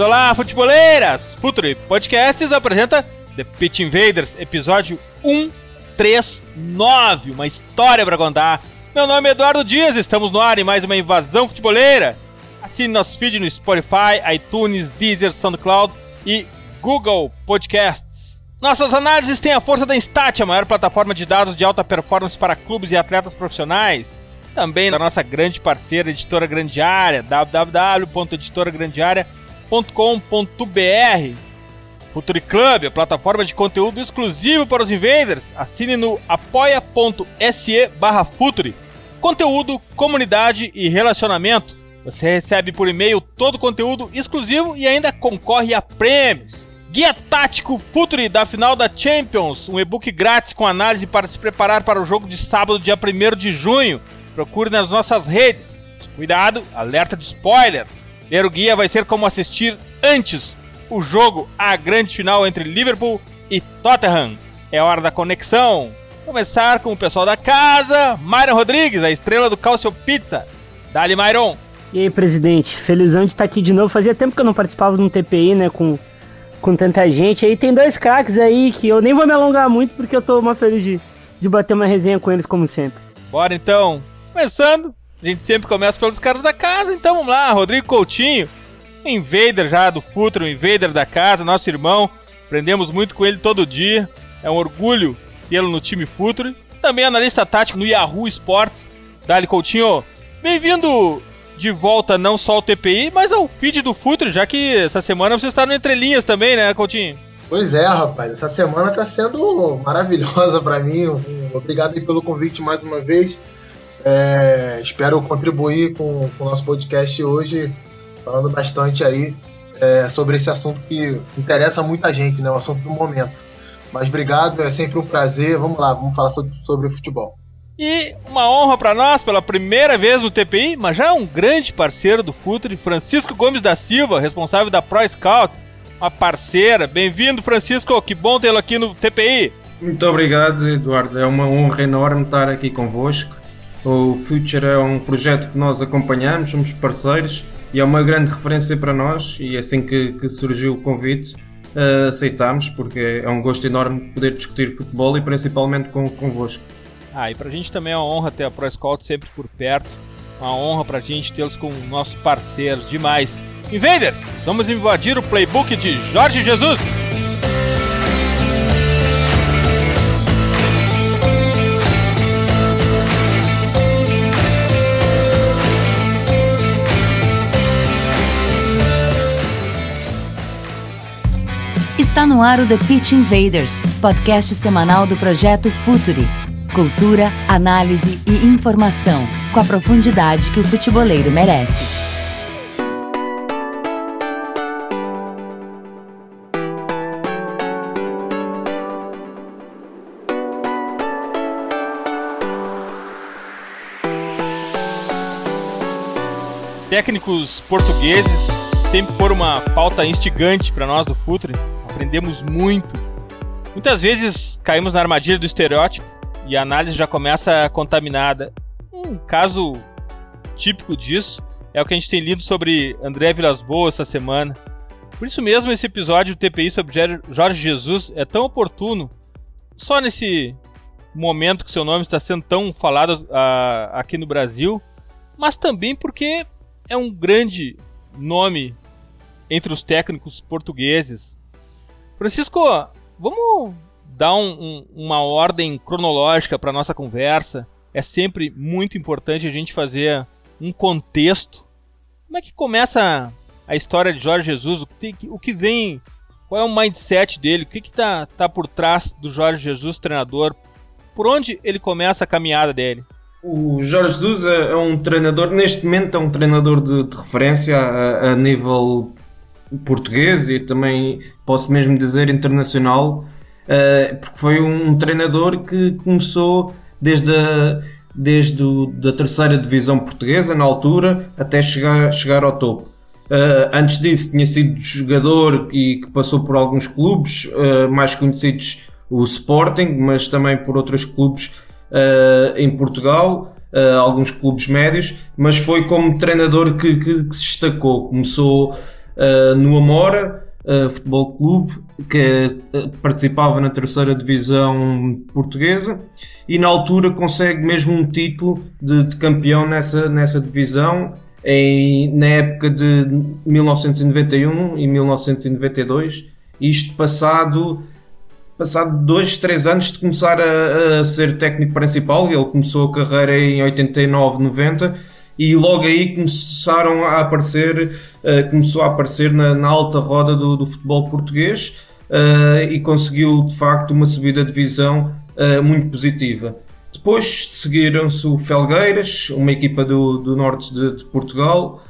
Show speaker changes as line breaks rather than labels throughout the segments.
Olá, futeboleiras! Futuri Podcasts apresenta The Pitch Invaders, episódio 139, uma história pra contar. Meu nome é Eduardo Dias, estamos no ar em mais uma invasão futeboleira. Assine nosso feed no Spotify, iTunes, Deezer, SoundCloud e Google Podcasts. Nossas análises têm a força da Instat, a maior plataforma de dados de alta performance para clubes e atletas profissionais também da nossa grande parceira Editora Grande Área, www.editoragrandearea.com.br. Futuri Club, a plataforma de conteúdo exclusivo para os invaders. Assine no apoia.se barra Futuri. Conteúdo, comunidade e relacionamento. Você recebe por e-mail todo o conteúdo exclusivo e ainda concorre a prêmios. Guia Tático Futuri da final da Champions, um e-book grátis com análise para se preparar para o jogo de sábado, dia 1 de junho. Procure nas nossas redes. Cuidado, alerta de spoiler. Ler o guia vai ser como assistir antes o jogo, a grande final entre Liverpool e Tottenham. É hora da conexão. Começar com o pessoal da casa. Myron Rodrigues, a estrela do Calcio Pizza. Dali, Myron.
E aí, presidente? Felizão de estar aqui de novo. Fazia tempo que eu não participava de um TPI, né? Com, com tanta gente. Aí tem dois craques aí que eu nem vou me alongar muito porque eu tô uma feliz de, de bater uma resenha com eles, como sempre.
Bora então. Começando, a gente sempre começa pelos caras da casa, então vamos lá, Rodrigo Coutinho, invader já do Futuro, invader da casa, nosso irmão, aprendemos muito com ele todo dia, é um orgulho tê-lo no time Futuro, também analista tático no Yahoo Sports, Dali Coutinho, bem-vindo de volta não só ao TPI, mas ao feed do Futuro, já que essa semana você está no Entre Linhas também, né, Coutinho?
Pois é, rapaz, essa semana está sendo maravilhosa para mim, obrigado pelo convite mais uma vez, é, espero contribuir com, com, o nosso podcast hoje, falando bastante aí é, sobre esse assunto que interessa muita gente, né? O assunto do momento. Mas obrigado, é sempre um prazer. Vamos lá, vamos falar sobre, sobre futebol.
E uma honra para nós, pela primeira vez no TPI, mas já um grande parceiro do Futre, Francisco Gomes da Silva, responsável da Pro Scout, uma parceira. Bem-vindo, Francisco, que bom tê-lo aqui no TPI.
Muito obrigado, Eduardo. É uma honra enorme estar aqui convosco. O Future é um projeto que nós acompanhamos, somos parceiros e é uma grande referência para nós. E assim que, que surgiu o convite, uh, aceitámos, porque é um gosto enorme poder discutir futebol e principalmente com, convosco.
Ah, e para a gente também é uma honra ter a Pro Scout sempre por perto. Uma honra para a gente tê-los como nossos parceiros demais. Invaders, vamos invadir o playbook de Jorge Jesus!
Está no ar o The Pitch Invaders, podcast semanal do projeto Futuri. Cultura, análise e informação, com a profundidade que o futeboleiro merece.
Técnicos portugueses sempre foram uma pauta instigante para nós do Futre aprendemos muito. Muitas vezes caímos na armadilha do estereótipo e a análise já começa contaminada. Um caso típico disso é o que a gente tem lido sobre André Vilas Boas essa semana. Por isso mesmo esse episódio do TPI sobre Jorge Jesus é tão oportuno, só nesse momento que seu nome está sendo tão falado uh, aqui no Brasil, mas também porque é um grande nome entre os técnicos portugueses. Francisco, vamos dar um, um, uma ordem cronológica para nossa conversa. É sempre muito importante a gente fazer um contexto. Como é que começa a história de Jorge Jesus? O que, o que vem? Qual é o mindset dele? O que está tá por trás do Jorge Jesus, treinador? Por onde ele começa a caminhada dele?
O Jorge Jesus é, é um treinador, neste momento é um treinador de, de referência a, a nível português e também posso mesmo dizer internacional, uh, porque foi um treinador que começou desde a, desde da terceira divisão portuguesa na altura até chegar, chegar ao topo. Uh, antes disso tinha sido jogador e que passou por alguns clubes uh, mais conhecidos o Sporting, mas também por outros clubes uh, em Portugal, alguns clubes médios, mas foi como treinador que, que, que se destacou. Começou no Amora, Futebol Clube, que participava na terceira divisão portuguesa e na altura consegue mesmo um título de, de campeão nessa, nessa divisão em, na época de 1991 e 1992, isto passado passado dois, três anos de começar a, a, ser técnico principal, ele começou a carreira em 89, 90 e logo aí começaram a aparecer, uh, começou a aparecer na, na alta roda do, do futebol português uh, e conseguiu de facto uma subida de divisão uh, muito positiva. Depois seguiram-se o Felgueiras, uma equipa do, do norte de, de Portugal,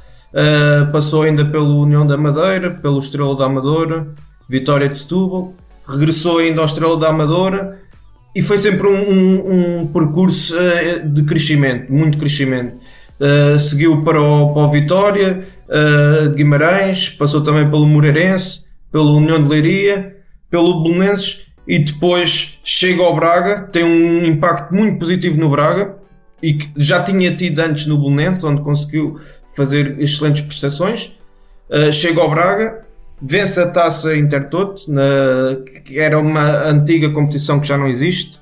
passou ainda pelo União da Madeira, pelo Estrela da Amadora, Vitória de Setúbal, regressou ainda ao Estrela da Amadora e foi sempre um, um, um percurso de crescimento, muito crescimento. Uh, seguiu para o, para o Vitória de Guimarães, passou também pelo Moreirense, pelo União de Leiria, pelo Belenenses e depois chega ao Braga, tem um impacto muito positivo no Braga e que já tinha tido antes no Belenenses, onde conseguiu fazer excelentes prestações. Uh, chega ao Braga, vence a taça Intertoto, na, que era uma antiga competição que já não existe,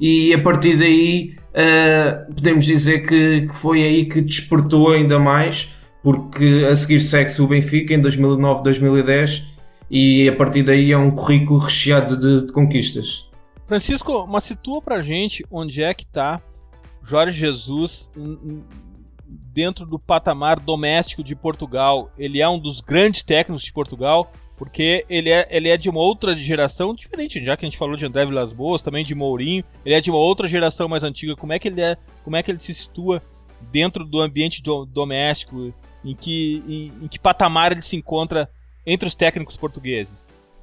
e a partir daí uh, podemos dizer que, que, foi aí que despertou ainda mais, porque a seguir segue-se o Benfica em 2009-2010 e a partir daí é um currículo recheado de, de conquistas.
Francisco, mas situa pra gente onde é que tá Jorge Jesus dentro do patamar doméstico de Portugal. Ele é um dos grandes técnicos de Portugal, porque ele é, ele é de uma outra geração diferente, já que a gente falou de André Vilas Boas, também de Mourinho, ele é de uma outra geração mais antiga. Como é que ele é, como é que ele se situa dentro do ambiente do, doméstico? Em que, em, em que patamar ele se encontra entre os técnicos portugueses?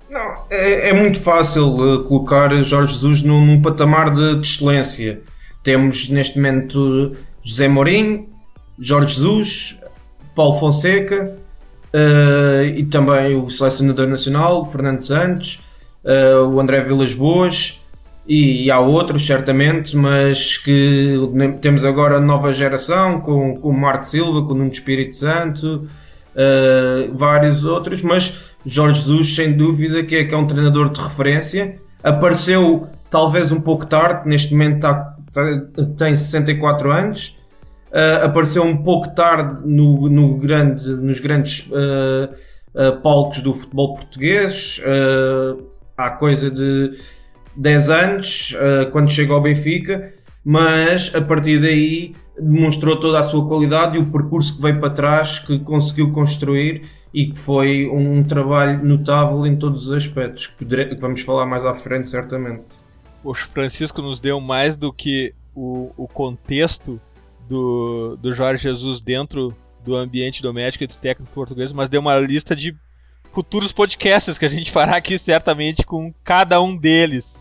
Não, é, é muito fácil uh, colocar Jorge Jesus num, num patamar de, de, excelência. Temos neste momento José Mourinho, Jorge Jesus, Paulo Fonseca uh, e também o selecionador nacional, Fernando Santos, uh, o André Vilas Boas e, e, há outros certamente, mas que temos agora a nova geração com, com o Marco Silva, com o Nuno Espírito Santo uh, vários outros, mas Jorge Jesus, sem dúvida, que é, que é um treinador de referência. Apareceu talvez um pouco tarde, neste momento está, tem 64 anos. Uh, apareceu um pouco tarde no, no grande, nos grandes uh, palcos do futebol português, há coisa de 10 anos, quando chega ao Benfica, mas a partir daí demonstrou toda a sua qualidade e o percurso que veio para trás, que conseguiu construir e que foi um trabalho notável em todos os aspectos, que vamos falar mais à frente, certamente.
O Francisco nos deu mais do que o, o contexto do, do Jorge Jesus dentro do ambiente doméstico e do técnico português, mas deu uma lista de futuros podcasts que a gente fará aqui certamente com cada um deles.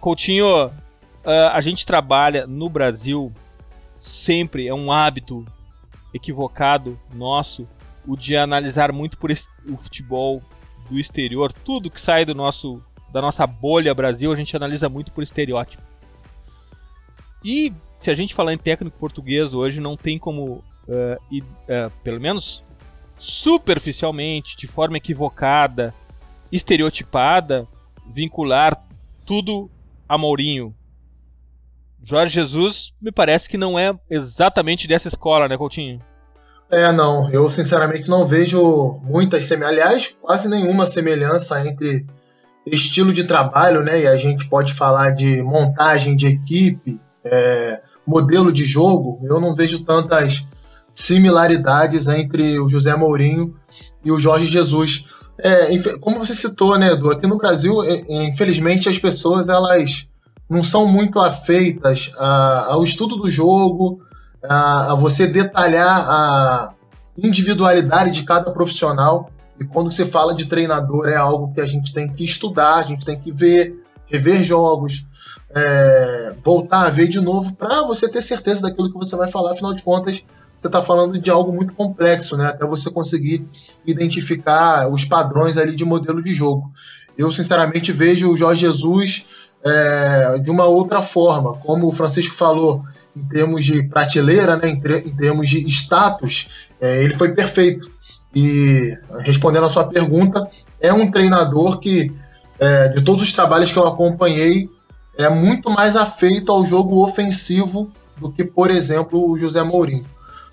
Coutinho, uh, a gente trabalha no Brasil sempre é um hábito equivocado nosso o de analisar muito por o futebol do exterior, tudo que sai do nosso da nossa bolha Brasil, a gente analisa muito por estereótipo. E se a gente falar em técnico português hoje, não tem como, uh, ir, uh, pelo menos superficialmente, de forma equivocada, estereotipada, vincular tudo a Mourinho, Jorge Jesus me parece que não é exatamente dessa escola, né, Coutinho?
É, não. Eu sinceramente não vejo muitas semelhanças, aliás, quase nenhuma semelhança entre estilo de trabalho, né? E a gente pode falar de montagem de equipe, é, modelo de jogo. Eu não vejo tantas similaridades entre o José Mourinho e o Jorge Jesus. É, como você citou, né, Edu? Aqui no Brasil, infelizmente, as pessoas elas não são muito afeitas a, ao estudo do jogo, a, a, você detalhar a individualidade de cada profissional. E quando se fala de treinador, é algo que a gente tem que estudar, a gente tem que ver, rever jogos, é, voltar a ver de novo, para você ter certeza daquilo que você vai falar. Afinal de contas, você está falando de algo muito complexo, né? Até você conseguir identificar os padrões ali de modelo de jogo. Eu, sinceramente, vejo o Jorge Jesus é, de uma outra forma. Como o Francisco falou, em termos de prateleira, né, em, em termos de status, é, ele foi perfeito. E respondendo a sua pergunta, é um treinador que, é, de todos os trabalhos que eu acompanhei, é muito mais afeito ao jogo ofensivo do que, por exemplo, o José Mourinho.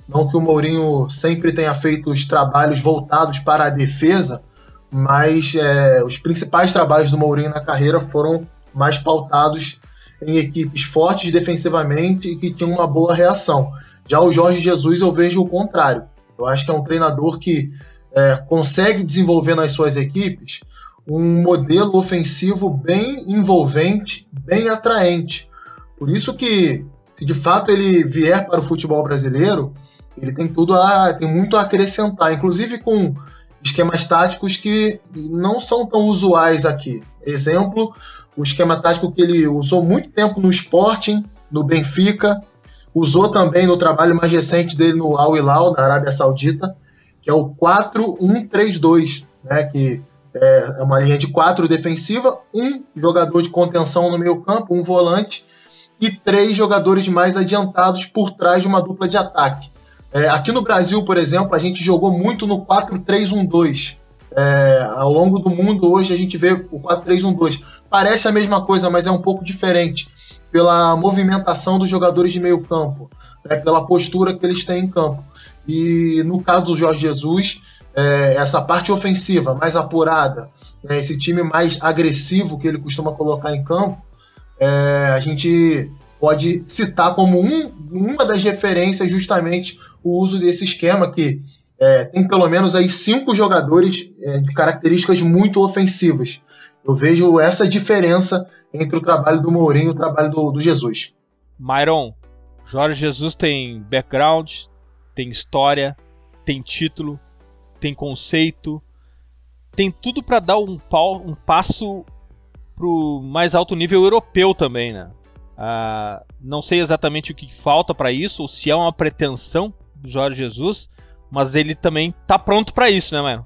Não que o Mourinho sempre tenha feito os trabalhos voltados para a defesa, mas é, os principais trabalhos do Mourinho na carreira foram mais pautados em equipes fortes defensivamente e que tinham uma boa reação. Já o Jorge Jesus eu vejo o contrário. Eu acho que é um treinador que é, consegue desenvolver nas suas equipes um modelo ofensivo bem envolvente, bem atraente. Por isso que, se de fato ele vier para o futebol brasileiro, ele tem tudo a, tem muito a acrescentar, inclusive com esquemas táticos que não são tão usuais aqui. Exemplo, o esquema tático que ele usou muito tempo no Sporting, no Benfica, usou também no trabalho mais recente dele no Al Hilal, na Arábia Saudita, que é o 4-1-3-2, né, que é uma linha de quatro defensiva, um jogador de contenção no meio campo, um volante, e três jogadores mais adiantados por trás de uma dupla de ataque. É, aqui no Brasil, por exemplo, a gente jogou muito no 4-3-1-2. É, ao longo do mundo hoje a gente vê o 4-3-1-2. Parece a mesma coisa, mas é um pouco diferente pela movimentação dos jogadores de meio campo, né, pela postura que eles têm em campo. E no caso do Jorge Jesus, é, essa parte ofensiva mais apurada, né, esse time mais agressivo que ele costuma colocar em campo, é, a gente pode citar como um, uma das referências justamente o uso desse esquema que é, tem pelo menos aí cinco jogadores é, de características muito ofensivas. Eu vejo essa diferença entre o trabalho do Mourinho e o trabalho do, do Jesus.
Myron, Jorge Jesus tem background, tem história, tem título, tem conceito, tem tudo para dar um, pau, um passo pro mais alto nível europeu também, né? Ah, não sei exatamente o que falta para isso, ou se é uma pretensão do Jorge Jesus, mas ele também tá pronto para isso, né, mano?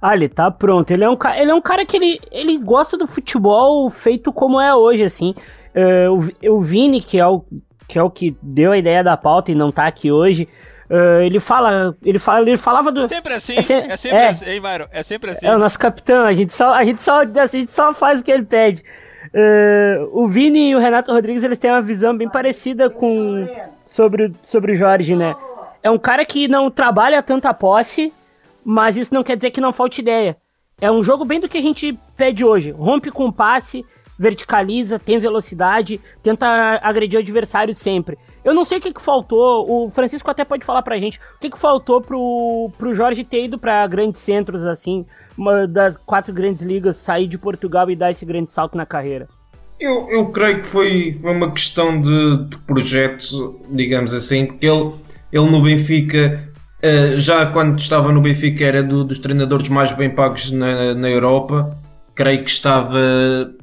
Ah, ele tá pronto. Ele é um, ele é um cara que ele, ele gosta do futebol feito como é hoje, assim. Uh, o, o Vini, que é o, que é o que deu a ideia da pauta e não tá aqui hoje, uh, ele fala. Ele fala, ele falava do.
Sempre assim, é, se, é sempre é, assim, hein, Myron? É sempre assim.
É o nosso capitão, a gente só, a gente só, a gente só faz o que ele pede. Uh, o Vini e o Renato Rodrigues, eles têm uma visão bem parecida com sobre, sobre o Jorge, né? É um cara que não trabalha tanta posse, mas isso não quer dizer que não falte ideia. É um jogo bem do que a gente pede hoje. Rompe com passe, verticaliza, tem velocidade, tenta agredir o adversário sempre. Eu não sei o que, que faltou, o Francisco até pode falar pra gente, o que, que faltou pro, pro Jorge ter ido pra grandes centros, assim, uma das quatro grandes ligas, sair de Portugal e dar esse grande salto na carreira.
Eu, eu creio que foi, foi uma questão de, de projeto, digamos assim, porque ele, ele no Benfica eh, já quando estava no Benfica era do, dos treinadores mais bem pagos na, na Europa. Creio que estava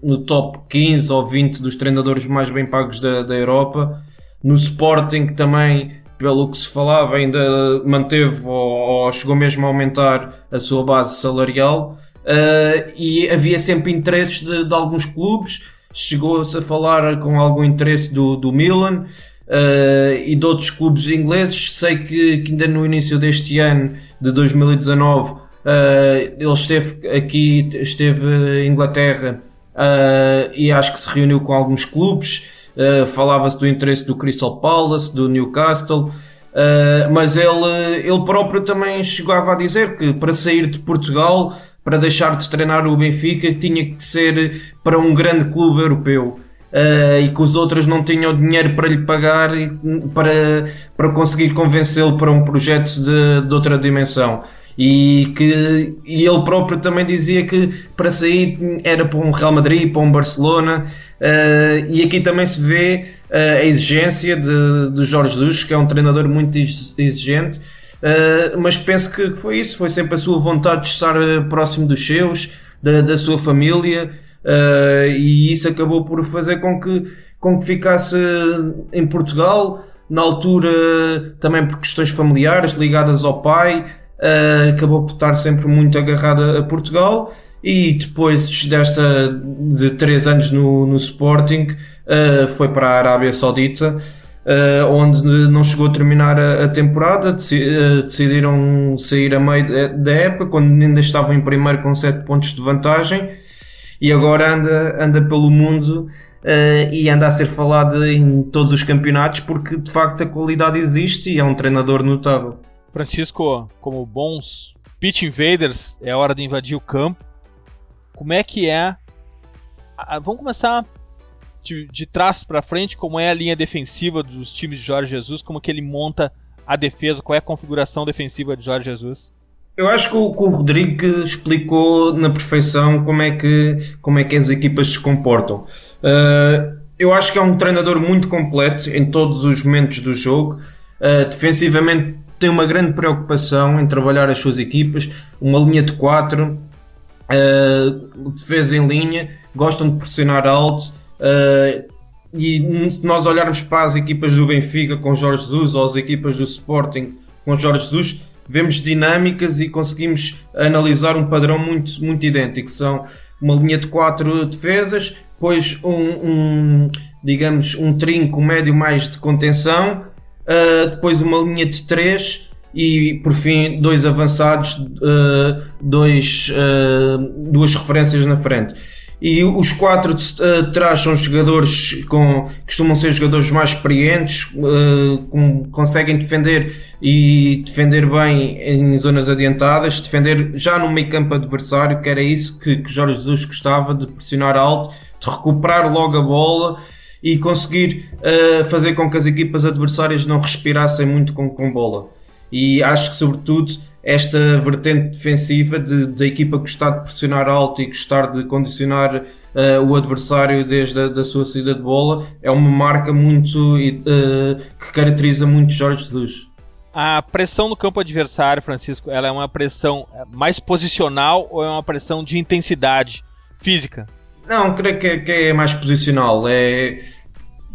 no top 15 ou 20 dos treinadores mais bem pagos da, da Europa. No Sporting também, pelo que se falava, ainda manteve ou, ou chegou mesmo a aumentar a sua base salarial. Uh, e havia sempre interesses de, de alguns clubes. Chegou-se a falar com algum interesse do, do Milan uh, e de outros clubes ingleses. Sei que, que, ainda no início deste ano, de 2019, uh, eh, ele esteve aqui, esteve em Inglaterra e acho que se reuniu com alguns clubes. Falava-se do interesse do Crystal Palace, do Newcastle. Uh, mas ele, ele próprio também chegava a dizer que para sair de Portugal, para deixar de treinar o Benfica, tinha que ser para um grande clube europeu uh, e que os outros não tinham dinheiro para lhe pagar e, para, para conseguir convencê-lo para um projeto de, de outra dimensão. E que e ele próprio também dizia que para sair era para um Real Madrid, para um Barcelona, uh, e aqui também se vê uh, a exigência de, Jorge Jesus, que é um treinador muito exigente. Uh, mas penso que foi isso, foi sempre a sua vontade de estar próximo dos seus, da, da sua família, e isso acabou por fazer com que, com que ficasse em Portugal, na altura também por questões familiares ligadas ao pai, acabou por estar sempre muito agarrado a Portugal. E depois desta de três anos no, no Sporting uh, foi para a Arábia Saudita uh, onde não chegou a terminar a, temporada. Decidiram sair a meio da época quando ainda estavam em primeiro com sete pontos de vantagem. E agora anda, anda pelo mundo e anda a ser falado em todos os campeonatos porque de facto a qualidade existe e é um treinador notável.
Francisco, como bons pitch invaders, é hora de invadir o campo. Como é que é? Vamos começar de, de trás para frente, como é a linha defensiva dos times de Jorge Jesus, como que ele monta a defesa, qual é a configuração defensiva de Jorge Jesus?
Eu acho que o, que o Rodrigo explicou na perfeição como é que, como é que as equipas se comportam. Uh, eu acho que é um treinador muito completo em todos os momentos do jogo. Uh, defensivamente tem uma grande preocupação em trabalhar as suas equipas, uma linha de 4, uh, defesa em linha, gostam de pressionar alto. e se nós olharmos para as equipas do Benfica com Jorge Jesus ou as equipas do Sporting com Jorge Jesus, vemos dinâmicas e conseguimos analisar um padrão muito, muito idêntico. São uma linha de quatro defesas, depois um, um digamos, um trinco médio mais de contenção, uh, depois uma linha de três e por fim dois avançados, uh, dois, uh, duas referências na frente. E os quatro de uh, trás são jogadores com costumam ser jogadores mais experientes, com, conseguem defender e defender bem em zonas adiantadas, defender já no meio campo adversário, que era isso que, que Jorge Jesus gostava de pressionar alto, de recuperar logo a bola e conseguir uh, fazer com que as equipas adversárias não respirassem muito com, com bola. E acho que, sobretudo, esta vertente defensiva de, da equipa gostar de pressionar alto e gostar de condicionar uh, o adversário desde a da sua saída de bola é uma marca muito uh, que caracteriza muito Jorge Jesus.
A pressão no campo adversário, Francisco, ela é uma pressão mais posicional ou é uma pressão de intensidade física?
Não, creio que que é mais posicional. É,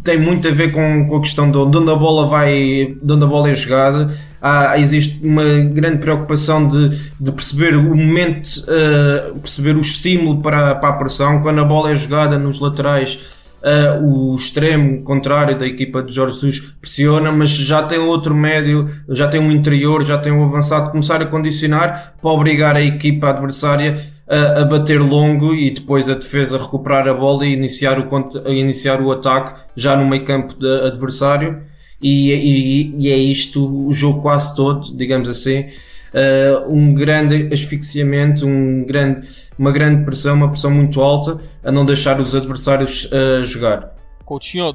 tem muito a ver com, com a questão de onde a bola vai, de onde a bola é jogada. Há, existe uma grande preocupação de, de perceber o momento, uh, perceber o estímulo para, para a pressão. Quando a bola é jogada nos laterais, Uh, o extremo contrário da equipa de Jorge Jesus pressiona, mas já tem outro médio, já tem um interior, já tem um avançado, começar a condicionar para obrigar a equipa adversária a, a, bater longo e depois a defesa recuperar a bola e iniciar o, iniciar o ataque já no meio campo adversário. E, e, e, é isto o jogo quase todo, digamos assim. Uh, um grande asfixiamento, um grande, uma grande pressão, uma pressão muito alta, a não deixar os adversários uh, jogar.
Coutinho,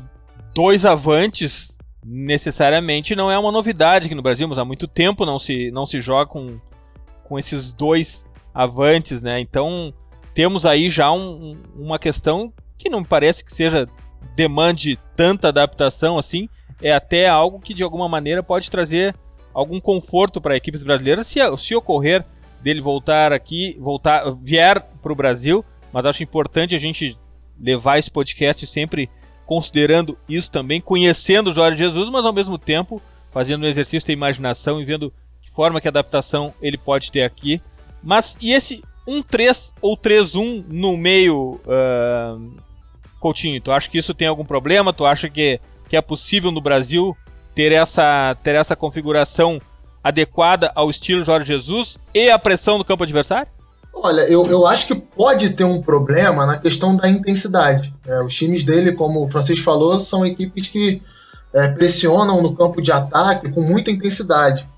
dois avantes necessariamente não é uma novidade aqui no Brasil, mas há muito tempo não se, não se joga com, com esses dois avantes, né? Então temos aí já um, uma questão que não parece que seja demande tanta adaptação assim, é até algo que de alguma maneira pode trazer algum conforto para equipes brasileiras se, se ocorrer dele voltar aqui, voltar, vier para o Brasil, mas acho importante a gente levar esse podcast sempre considerando isso também, conhecendo Jorge Jesus, mas ao mesmo tempo fazendo um exercício da imaginação e vendo que forma que adaptação ele pode ter aqui mas e esse 1-3 ou 3-1 no meio, uh, Coutinho? Tu acha que isso tem algum problema? Tu acha que, que é possível no Brasil ter essa, ter essa configuração adequada ao estilo Jorge Jesus e a pressão do campo adversário?
Olha, eu, eu acho que pode ter um problema na questão da intensidade. É, os times dele, como o Francisco falou, são equipes que é, pressionam no campo de ataque com muita intensidade.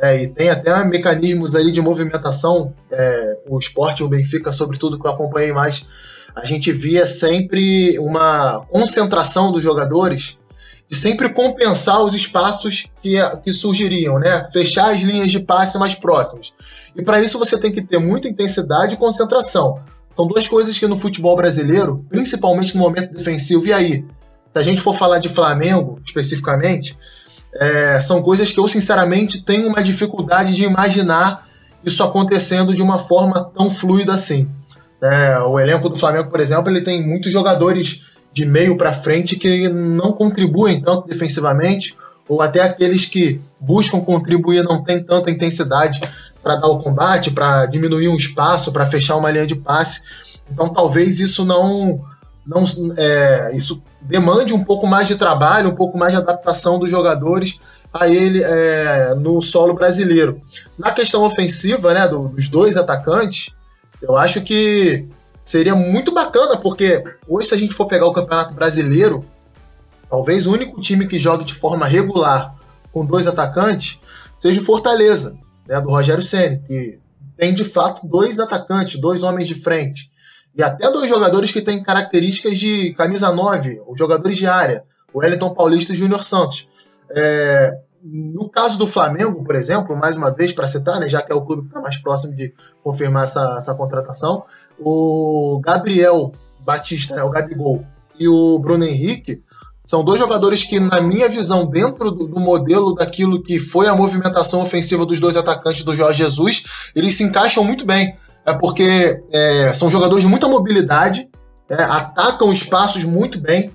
É, e tem até mecanismos ali de movimentação. É, o esporte, o Benfica, sobretudo, que eu acompanhei mais, a gente via sempre uma concentração dos jogadores de sempre compensar os espaços que, que surgiriam, né? Fechar as linhas de passe mais próximas. E para isso você tem que ter muita intensidade e concentração. São duas coisas que no futebol brasileiro, principalmente no momento defensivo, e aí, se a gente for falar de Flamengo especificamente, é, são coisas que eu, sinceramente, tenho uma dificuldade de imaginar isso acontecendo de uma forma tão fluida assim. É, o elenco do Flamengo, por exemplo, ele tem muitos jogadores de meio para frente que não contribuem tanto defensivamente, ou até aqueles que buscam contribuir não têm tanta intensidade para dar o combate, para diminuir um espaço, para fechar uma linha de passe. Então talvez isso não, não é, isso demande um pouco mais de trabalho, um pouco mais de adaptação dos jogadores a ele é, no solo brasileiro. Na questão ofensiva, né, dos dois atacantes, eu acho que seria muito bacana, porque hoje, se a gente for pegar o Campeonato Brasileiro, talvez o único time que jogue de forma regular com dois atacantes seja o Fortaleza, né, do Rogério Senna, que tem de fato dois atacantes, dois homens de frente. E até dois jogadores que têm características de camisa 9, os jogadores de área, o Wellington Paulista e o Júnior Santos. É, no caso do Flamengo, por exemplo, mais uma vez para citar, né, já que é o clube que está mais próximo de confirmar essa, essa contratação, o Gabriel Batista, né, o Gabigol, e o Bruno Henrique são dois jogadores que, na minha visão, dentro do, do, modelo daquilo que foi a movimentação ofensiva dos dois atacantes do Jorge Jesus, eles se encaixam muito bem. É porque é, são jogadores de muita mobilidade, é, atacam espaços muito bem,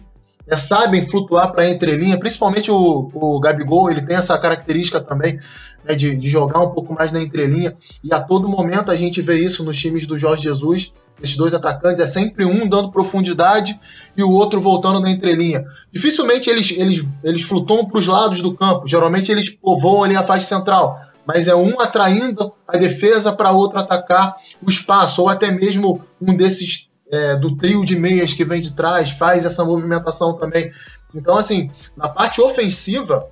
é, sabem flutuar para a entrelinha, principalmente o, o Gabigol, ele tem essa característica também né, de, de, jogar um pouco mais na entrelinha, e a todo momento a gente vê isso nos times do Jorge Jesus, esses dois atacantes, é sempre um dando profundidade e o outro voltando na entrelinha. Dificilmente eles, eles, eles flutuam para os lados do campo, geralmente eles povoam ali a faixa central, mas é um atraindo a defesa para outro atacar o espaço, ou até mesmo um desses é, do trio de meias que vem de trás, faz essa movimentação também. Então, assim, na parte ofensiva,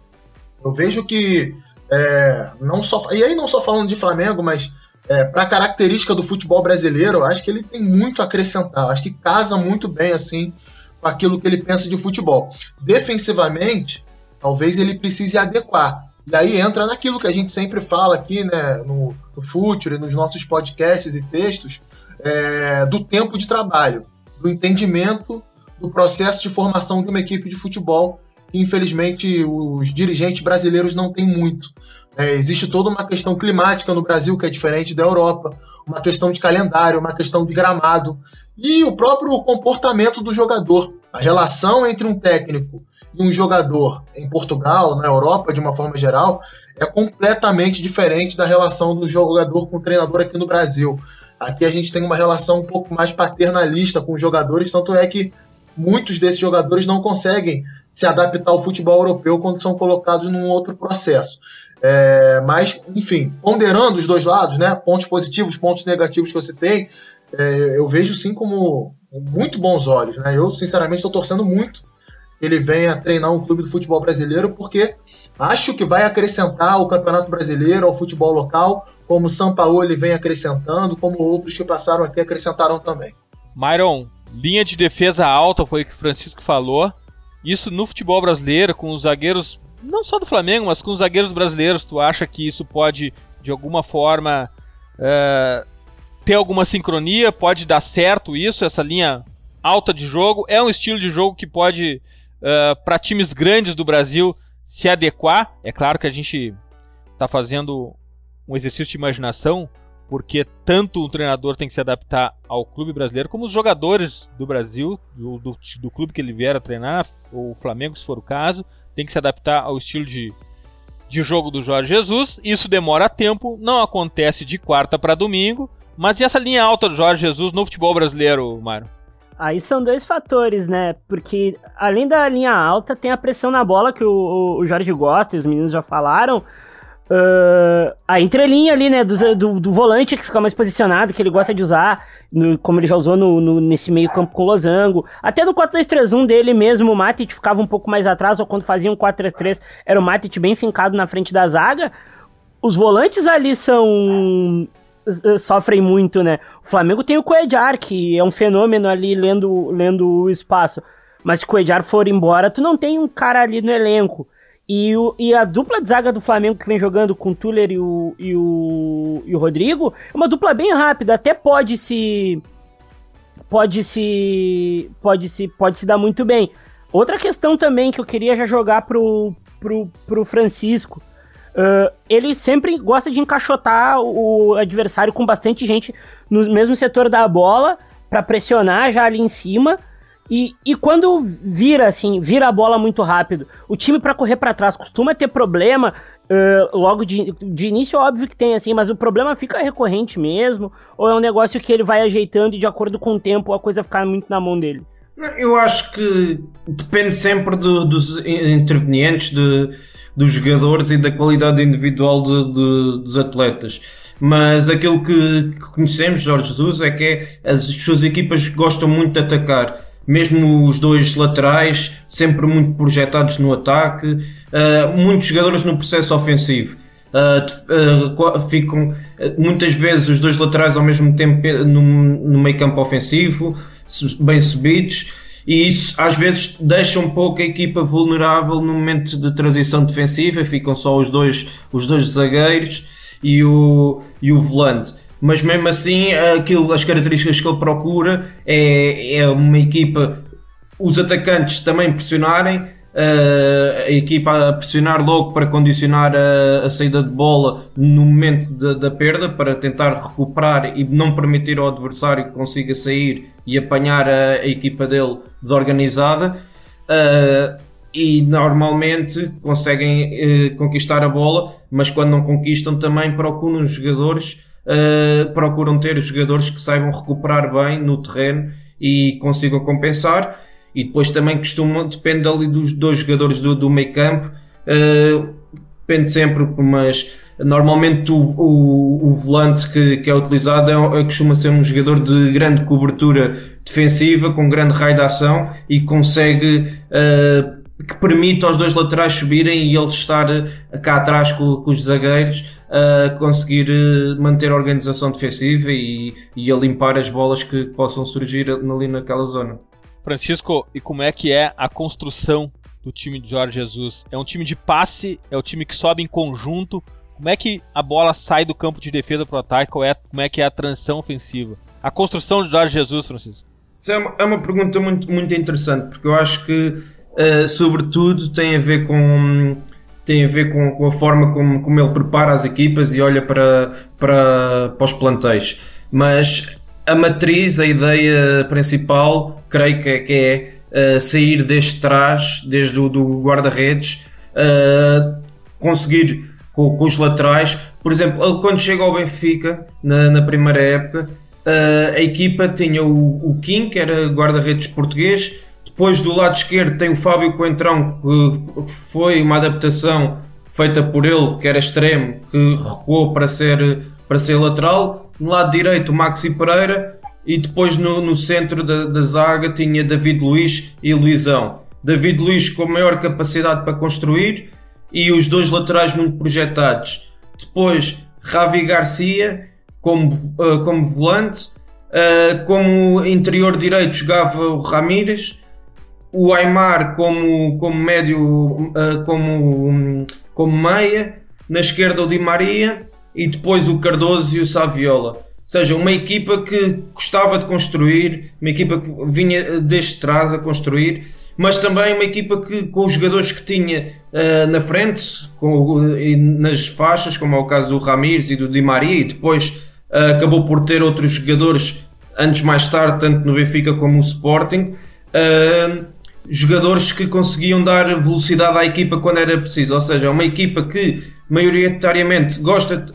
eu vejo que é, não só. E aí não só falando de Flamengo, mas é, para a característica do futebol brasileiro, acho que ele tem muito a acrescentar. Acho que casa muito bem assim com aquilo que ele pensa de futebol. Defensivamente, talvez ele precise adequar. E aí entra naquilo que a gente sempre fala aqui, né, no, no Future, nos nossos podcasts e textos, é, do tempo de trabalho, do entendimento do processo de formação de uma equipe de futebol, que infelizmente os dirigentes brasileiros não têm muito. É, existe toda uma questão climática no Brasil que é diferente da Europa, uma questão de calendário, uma questão de gramado e o próprio comportamento do jogador. A relação entre um técnico e um jogador em Portugal, na Europa, de uma forma geral, é completamente diferente da relação do jogador com o treinador aqui no Brasil. Aqui a gente tem uma relação um pouco mais paternalista com os jogadores, tanto é que muitos desses jogadores não conseguem se adaptar ao futebol europeu quando são colocados num outro processo. É, mas, enfim, ponderando os dois lados, né, pontos positivos, pontos negativos que você tem, é, eu vejo sim como muito bons olhos. Né? Eu, sinceramente, estou torcendo muito ele venha treinar um clube do futebol brasileiro, porque acho que vai acrescentar ao Campeonato Brasileiro, ao futebol local, como o São Paulo ele vem acrescentando, como outros que passaram aqui acrescentaram também.
Myron, linha de defesa alta foi o que o Francisco falou. Isso no futebol brasileiro, com os zagueiros, não só do Flamengo, mas com os zagueiros brasileiros, tu acha que isso pode, de alguma forma, uh, ter alguma sincronia? Pode dar certo isso, essa linha alta de jogo? É um estilo de jogo que pode, uh, para times grandes do Brasil, se adequar? É claro que a gente está fazendo um exercício de imaginação, porque tanto o treinador tem que se adaptar ao clube brasileiro, como os jogadores do Brasil, do, do, do clube que ele vier a treinar, ou o Flamengo, se for o caso, tem que se adaptar ao estilo de, de jogo do Jorge Jesus. Isso demora tempo, não acontece de quarta para domingo. Mas e essa linha alta do Jorge Jesus no futebol brasileiro, Mário?
Aí são dois fatores, né? Porque além da linha alta, tem a pressão na bola que o, o Jorge gosta e os meninos já falaram. Uh, a entrelinha ali, né, do, do, do, volante que fica mais posicionado, que ele gosta de usar, no, como ele já usou no, no, nesse meio campo com o Losango. Até no 4-2-3-1 dele mesmo, o Matic ficava um pouco mais atrás, ou quando fazia um 4-3-3, era o Matic bem fincado na frente da zaga. Os volantes ali são sofrem muito, né? O Flamengo tem o Coedjar, que é um fenômeno ali lendo, lendo o espaço. Mas se o Coedjar for embora, tu não tem um cara ali no elenco. E, o, e a dupla de zaga do Flamengo que vem jogando com o Tuller e o, e o, e o Rodrigo é uma dupla bem rápida, até pode se. Pode se. Pode se. Pode se dar muito bem. Outra questão também que eu queria já jogar pro, pro, pro Francisco. Uh, ele sempre gosta de encaixotar o adversário com bastante gente no mesmo setor da bola para pressionar já ali em cima. E, e quando vira assim, vira a bola muito rápido, o time para correr para trás costuma ter problema. Uh, logo de, de início, óbvio que tem assim, mas o problema fica recorrente mesmo? Ou é um negócio que ele vai ajeitando e de acordo com o tempo a coisa ficar muito na mão dele?
Eu acho que depende sempre do, dos intervenientes, de, dos jogadores e da qualidade individual de, de, dos atletas. Mas aquilo que, que conhecemos, Jorge Jesus, é que as suas equipas gostam muito de atacar. Mesmo os dois laterais, sempre muito projetados no ataque, uh, muitos jogadores no processo ofensivo. Uh, uh, ficam muitas vezes os dois laterais ao mesmo tempo no, no meio campo ofensivo, bem subidos e isso às vezes deixa um pouco a equipa vulnerável no momento de transição defensiva, ficam só os dois, os dois zagueiros e o, e o volante. Mas mesmo assim, aquilo, as características que ele procura é, é uma equipa, os atacantes também pressionarem, a equipa a pressionar logo para condicionar a, a saída de bola no momento de, da perda, para tentar recuperar e não permitir ao adversário que consiga sair e apanhar a, a equipa dele desorganizada. Uh, e normalmente conseguem uh, conquistar a bola, mas quando não conquistam também procuram jogadores, procuram ter jogadores que saibam recuperar bem no terreno e consigam compensar e depois também costuma, depende ali dos dois jogadores do, do meio campo, uh, depende sempre, mas normalmente o, o, o volante que, que, é utilizado é, é, costuma ser um jogador de grande cobertura defensiva, com grande raio de ação e consegue uh, que permite aos dois laterais subirem e ele estar cá atrás com, com os zagueiros a conseguir manter a organização defensiva e, e a limpar as bolas que possam surgir ali naquela zona.
Francisco, e como é que é a construção do time de Jorge Jesus? É um time de passe? É o um time que sobe em conjunto? Como é que a bola sai do campo de defesa para o ataque? É, como é que é a transição ofensiva? A construção de Jorge Jesus, Francisco?
Isso é uma, é uma pergunta muito, muito interessante, porque eu acho que, uh, sobretudo, tem a ver com tem a ver com, com, a forma como, como ele prepara as equipas e olha para, para, para os plantéis. Mas a matriz, a ideia principal, creio que, é, que é uh, sair deste trás, desde o do guarda-redes, uh, conseguir com, com, os laterais. Por exemplo, quando chega ao Benfica, na, na primeira época, uh, a equipa tinha o, o Kim, que era guarda-redes português, depois do lado esquerdo tem o Fábio Coentrão, que foi uma adaptação feita por ele, que era extremo, que recuou para ser, para ser lateral. No lado direito o Maxi Pereira e depois no, no centro da, da, zaga tinha David Luiz e Luizão. David Luiz com maior capacidade para construir e os dois laterais muito projetados. Depois Ravi Garcia como, uh, como volante, uh, como interior direito jogava o Ramírez, o Aymar como, como médio, uh, como, como meia, na esquerda o Di Maria e depois o Cardoso e o Saviola. Seja, uma equipa que gostava de construir, uma equipa que vinha desde trás a construir, mas também uma equipa que, com os jogadores que tinha uh, na frente, com, nas faixas, como é o caso do Ramires e do Di Maria, e depois uh, acabou por ter outros jogadores antes mais tarde, tanto no Benfica como no Sporting. Uh, jogadores que conseguiam dar velocidade à equipa quando era preciso, ou seja, uma equipa que maioritariamente gosta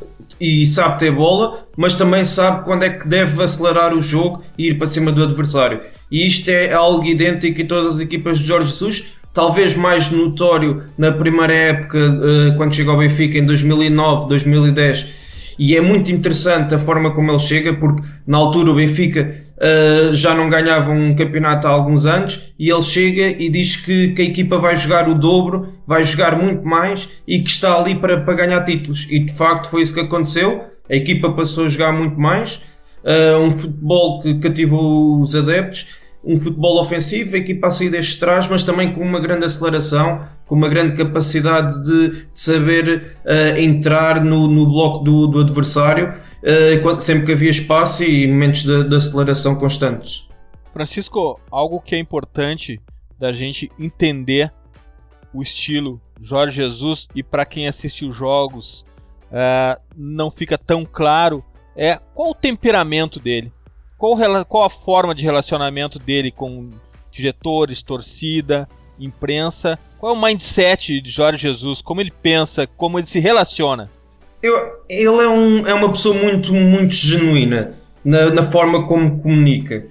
e sabe ter bola, mas também sabe quando é que deve acelerar o jogo e ir para cima do adversário. E isto é algo idêntico em todas as equipas de Jorge Jesus, talvez mais notório na primeira época, eh, quando chegou ao Benfica em 2009, 2010 e é muito interessante a forma como ele chega, porque na altura o Benfica uh, já não ganhava um campeonato há alguns anos e ele chega e diz que, que, a equipa vai jogar o dobro, vai jogar muito mais e que está ali para, para ganhar títulos. E de facto foi isso que aconteceu. A equipa passou a jogar muito mais, uh, um futebol que cativou os adeptos um futebol ofensivo, a equipa a sair deste trás, mas também com uma grande aceleração, com uma grande capacidade de, de saber uh, entrar no, no bloco do, do adversário, uh, sempre que havia espaço e momentos de, de aceleração constantes.
Francisco, algo que é importante da gente entender o estilo Jorge Jesus e para quem assiste os jogos uh, não fica tão claro é qual o temperamento dele, qual, qual a forma de relacionamento dele com diretores, torcida, imprensa, qual é o mindset de Jorge Jesus, como ele pensa, como ele se relaciona.
Eu, ele é, um, é uma pessoa muito, muito genuína na, na forma como comunica.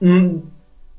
Uh,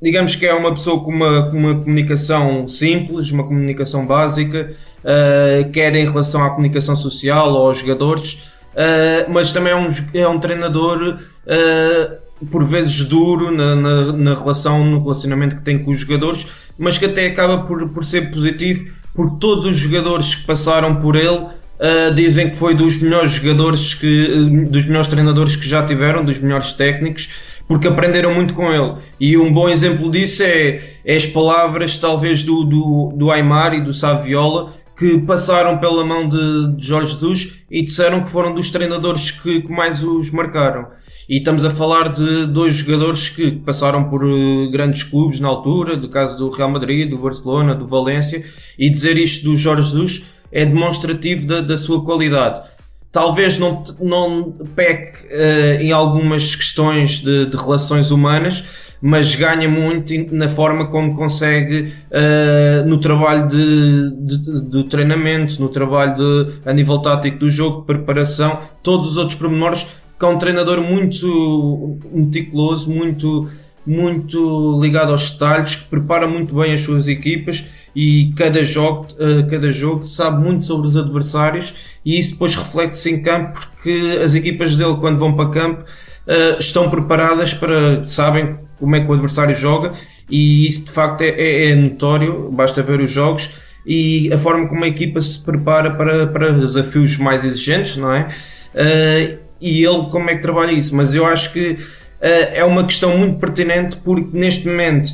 digamos que é uma pessoa com uma, uma comunicação simples, uma comunicação básica, uh, quer em relação à comunicação social ou aos jogadores, uh, mas também é um, é um treinador uh, por vezes duro na, na, na, relação, no relacionamento que tem com os jogadores, mas que até acaba por, por ser positivo, porque todos os jogadores que passaram por ele Uh, dizem que foi dos melhores jogadores que dos melhores treinadores que já tiveram, dos melhores técnicos, porque aprenderam muito com ele. E um bom exemplo disso é, é as palavras talvez do, do, do Aymar e do Saviola que passaram pela mão de, de, Jorge Jesus e disseram que foram dos treinadores que, que, mais os marcaram. E estamos a falar de dois jogadores que passaram por uh, grandes clubes na altura, do caso do Real Madrid, do Barcelona, do Valência, e dizer isto do Jorge Jesus é demonstrativo da, da sua qualidade. Talvez não, não peque uh, em algumas questões de, de, relações humanas, mas ganha muito na forma como consegue uh, no trabalho de, de, do treinamento, no trabalho de, a nível tático do jogo, preparação, todos os outros pormenores, que é um treinador muito meticuloso, muito muito ligado aos detalhes, que prepara muito bem as suas equipas e cada jogo, uh, cada jogo sabe muito sobre os adversários e isso depois reflete-se em campo porque as equipas dele quando vão para campo uh, estão preparadas para sabem como é que o adversário joga e isso de facto é, é, é notório, basta ver os jogos e a forma como a equipa se prepara para, para desafios mais exigentes, não é? Uh, e ele como é que trabalha isso, mas eu acho que é uma questão muito pertinente porque neste momento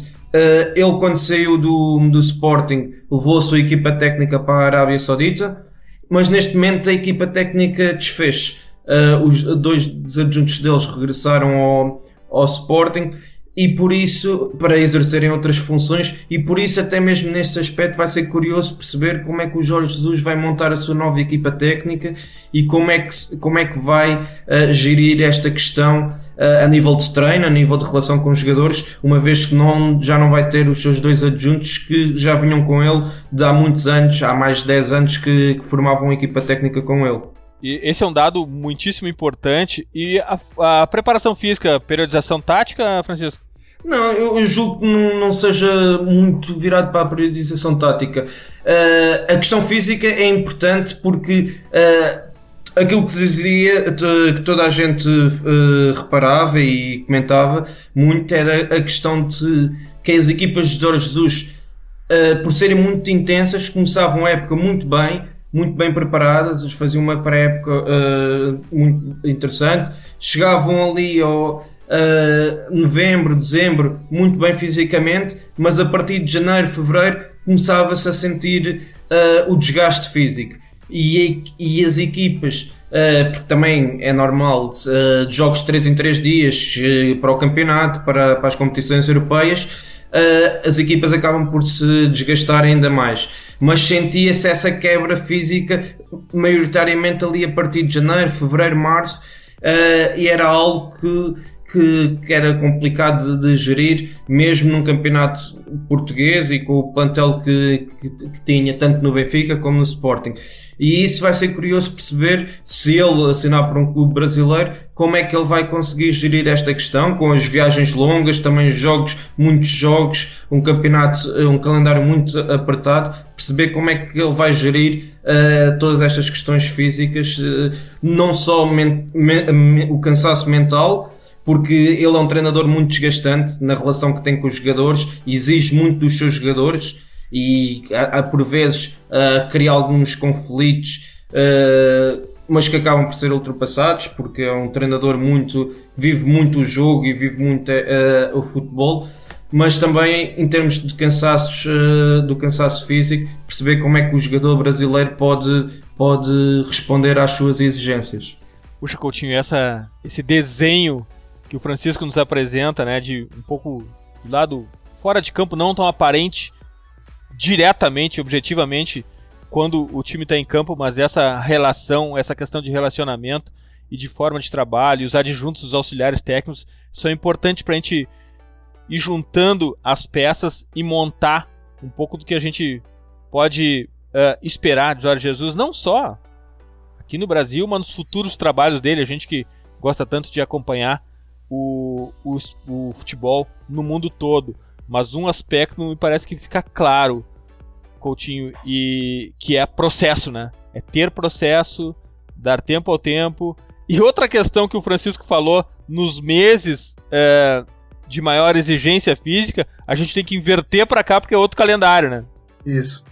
ele quando saiu do, do Sporting levou a sua equipa técnica para a Arábia Saudita, mas neste momento a equipa técnica desfez. os dois adjuntos deles regressaram ao, ao Sporting e por isso, para exercerem outras funções, e por isso, até mesmo nesse aspecto, vai ser curioso perceber como é que o Jorge Jesus vai montar a sua nova equipa técnica e como é que, como é que vai uh, gerir esta questão a nível de treino, a nível de relação com os jogadores, uma vez que não, já não vai ter os seus dois adjuntos que já vinham com ele de há muitos anos, há mais de 10 anos que, que formavam a equipa técnica com ele.
E esse é um dado muitíssimo importante. E a, a preparação física, periodização tática, Francisco?
Não, eu, julgo que não, não, seja muito virado para a periodização tática. Uh, a questão física é importante porque uh, aquilo que dizia, que toda a gente uh, reparava e comentava muito, era a questão de que as equipas de Jorge Jesus, por serem muito intensas, começavam a época muito bem, muito bem preparadas, faziam uma pré-época uh, muito interessante, chegavam ali ao uh, novembro, dezembro, muito bem fisicamente, mas a partir de janeiro, fevereiro, começava-se a sentir uh, o desgaste físico. E, e as equipas, porque também é normal, de jogos de 3 em 3 dias para o campeonato, para, para as competições europeias, uh, as equipas acabam por se desgastar ainda mais. Mas sentia-se essa quebra física maioritariamente ali a partir de janeiro, fevereiro, março, uh, e era algo que que, que era complicado de, de, gerir, mesmo num campeonato português e com o plantel que, que, que, tinha, tanto no Benfica como no Sporting. E isso vai ser curioso perceber se ele assinar para um clube brasileiro, como é que ele vai conseguir gerir esta questão, com as viagens longas, também jogos, muitos jogos, um campeonato, um calendário muito apertado, perceber como é que ele vai gerir uh, todas estas questões físicas, uh, não só o cansaço mental, porque ele é um treinador muito desgastante na relação que tem com os jogadores, exige muito dos seus jogadores e a, a por vezes uh, cria alguns conflitos, uh, mas que acabam por ser ultrapassados porque é um treinador muito vive muito o jogo e vive muito uh, o futebol. Mas também em termos de cansaços, do cansaço físico, perceber como é que o jogador brasileiro pode, pode responder às suas exigências.
Puxa, Coutinho, essa, esse desenho que o Francisco nos apresenta, né, de um pouco do lado fora de campo não tão aparente diretamente, objetivamente, quando o time está em campo, mas essa relação, essa questão de relacionamento e de forma de trabalho, os adjuntos, os auxiliares técnicos, são importantes para a gente ir juntando as peças e montar um pouco do que a gente pode uh, esperar de Jorge Jesus, não só aqui no Brasil, mas nos futuros trabalhos dele, a gente que gosta tanto de acompanhar o, o, o futebol no mundo todo. Mas um aspecto me parece que fica claro, Coutinho, e que é processo, né? É ter processo, dar tempo ao tempo. E outra questão que o Francisco falou, nos meses é, de maior exigência física, a gente tem que inverter para cá porque é outro calendário, né?
Isso.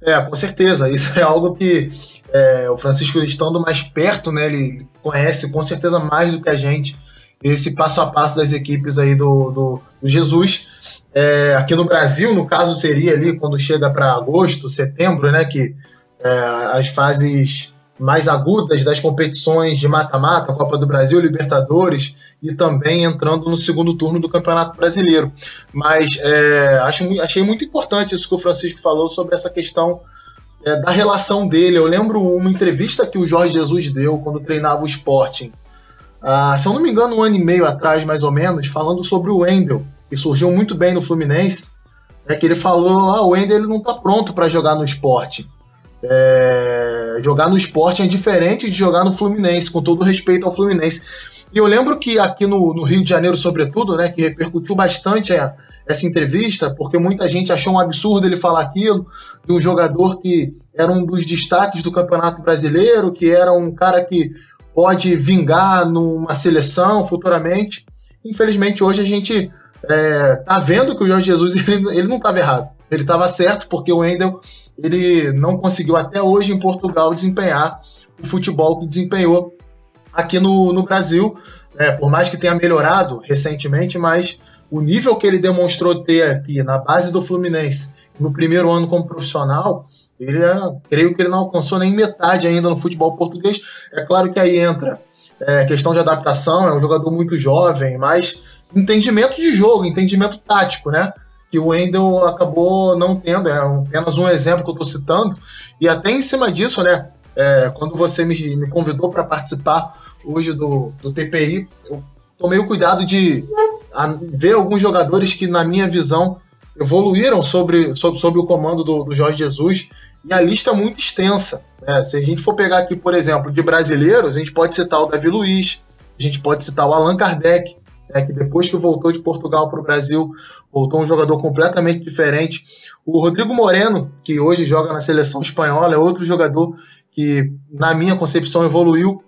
É, com certeza. Isso é algo que é, o Francisco estando mais perto, né? Ele conhece com certeza mais do que a gente esse passo a passo das equipes aí do, do, do Jesus. É, aqui no Brasil, no caso, seria ali quando chega para agosto, setembro, né? Que é, as fases mais agudas das competições de mata-mata, Copa do Brasil, Libertadores e também entrando no segundo turno do Campeonato Brasileiro. Mas é, acho, achei muito importante isso que o Francisco falou sobre essa questão é, da relação dele. Eu lembro uma entrevista que o Jorge Jesus deu quando treinava o Sporting. Ah, se eu não me engano, um ano e meio atrás, mais ou menos, falando sobre o Wendel, que surgiu muito bem no Fluminense, é que ele falou: ah, o Wendel ele não está pronto para jogar no esporte. É, jogar no esporte é diferente de jogar no Fluminense, com todo respeito ao Fluminense. E eu lembro que aqui no, no Rio de Janeiro, sobretudo, né, que repercutiu bastante a, essa entrevista, porque muita gente achou um absurdo ele falar aquilo, de um jogador que era um dos destaques do Campeonato Brasileiro, que era um cara que pode vingar numa seleção futuramente. Infelizmente, hoje a gente é, tá vendo que o Jorge Jesus ele, ele não estava errado. Ele estava certo porque o Wendel ele não conseguiu até hoje em Portugal desempenhar o futebol que desempenhou aqui no, no Brasil. É, por mais que tenha melhorado recentemente, mas o nível que ele demonstrou ter aqui na base do Fluminense no primeiro ano como profissional, ele é, creio que ele não alcançou nem metade ainda no futebol português. É claro que aí entra é, questão de adaptação, é um jogador muito jovem, mas entendimento de jogo, entendimento tático, né? Que o Wendel acabou não tendo, é apenas um exemplo que eu estou citando, e até em cima disso, né? É, quando você me, me convidou para participar hoje do, do TPI, eu tomei o cuidado de ver alguns jogadores que, na minha visão, evoluíram sobre, sobre, sobre o comando do, do Jorge Jesus e a lista é muito extensa. Né? Se a gente for pegar aqui, por exemplo, de brasileiros, a gente pode citar o Davi Luiz, a gente pode citar o Allan Kardec, né, que depois que voltou de Portugal para o Brasil, voltou um jogador completamente diferente. O Rodrigo Moreno, que hoje joga na seleção espanhola, é outro jogador que, na minha concepção, evoluiu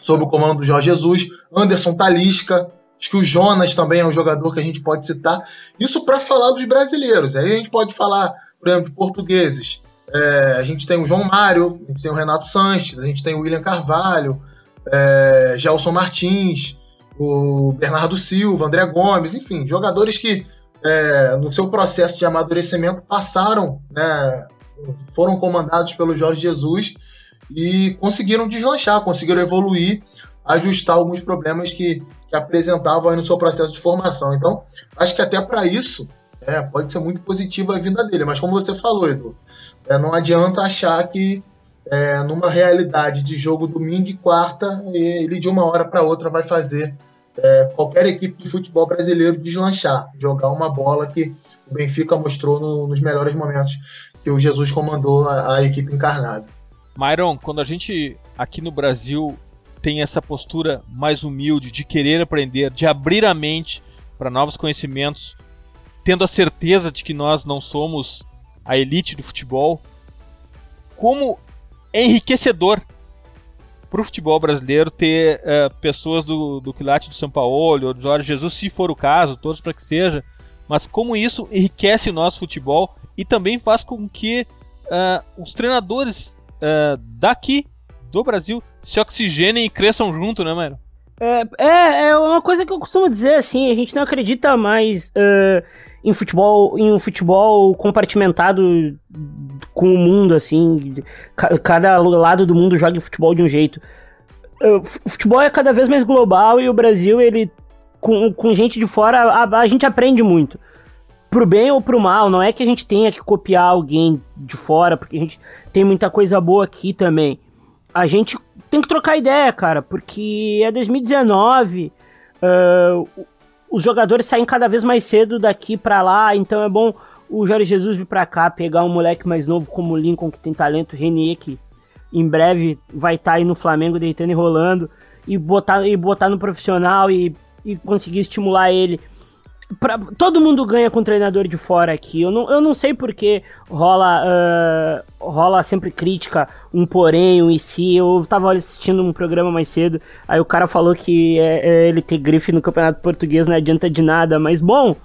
sob o comando do Jorge Jesus. Anderson Talisca, acho que o Jonas também é um jogador que a gente pode citar. Isso para falar dos brasileiros. Aí a gente pode falar, por exemplo, de portugueses. É, a gente tem o João Mário, a gente tem o Renato Sanches, a gente tem o William Carvalho, é, Gelson Martins, o Bernardo Silva, André Gomes, enfim, jogadores que é, no seu processo de amadurecimento passaram, né, foram comandados pelo Jorge Jesus e conseguiram deslanchar, conseguiram evoluir, ajustar alguns problemas que, que apresentavam no seu processo de formação. Então, acho que até para isso é, pode ser muito positiva a vinda dele, mas como você falou, Edu, é, não adianta achar que é, numa realidade de jogo domingo e quarta, ele de uma hora para outra vai fazer é, qualquer equipe de futebol brasileiro deslanchar, jogar uma bola que o Benfica mostrou no, nos melhores momentos que o Jesus comandou a, a equipe encarnada.
Myron, quando a gente aqui no Brasil tem essa postura mais humilde de querer aprender, de abrir a mente para novos conhecimentos, tendo a certeza de que nós não somos a elite do futebol, como é enriquecedor para o futebol brasileiro ter uh, pessoas do, do quilate de São Paulo ou do Jorge Jesus, se for o caso, todos para que seja, mas como isso enriquece o nosso futebol e também faz com que uh, os treinadores uh, daqui do Brasil se oxigenem e cresçam junto, né, mano?
É, é, é uma coisa que eu costumo dizer assim, a gente não acredita mais uh, em futebol, em um futebol compartimentado com o mundo, assim, cada lado do mundo joga futebol de um jeito. O futebol é cada vez mais global e o Brasil, ele, com, com gente de fora, a, a gente aprende muito. pro bem ou pro mal, não é que a gente tenha que copiar alguém de fora, porque a gente tem muita coisa boa aqui também. A gente tem que trocar ideia, cara, porque é 2019, uh, os jogadores saem cada vez mais cedo daqui para lá, então é bom o Jorge Jesus vir pra cá, pegar um moleque mais novo como o Lincoln, que tem talento, Renier, que em breve vai estar tá aí no Flamengo deitando e rolando, e botar, e botar no profissional e, e conseguir estimular ele pra, todo mundo ganha com treinador de fora aqui. Eu não, eu não sei porque rola, uh, rola sempre crítica, um porém, um e se. Eu tava assistindo um programa mais cedo, aí o cara falou que é, é, ele ter grife no Campeonato Português não adianta de nada, mas bom,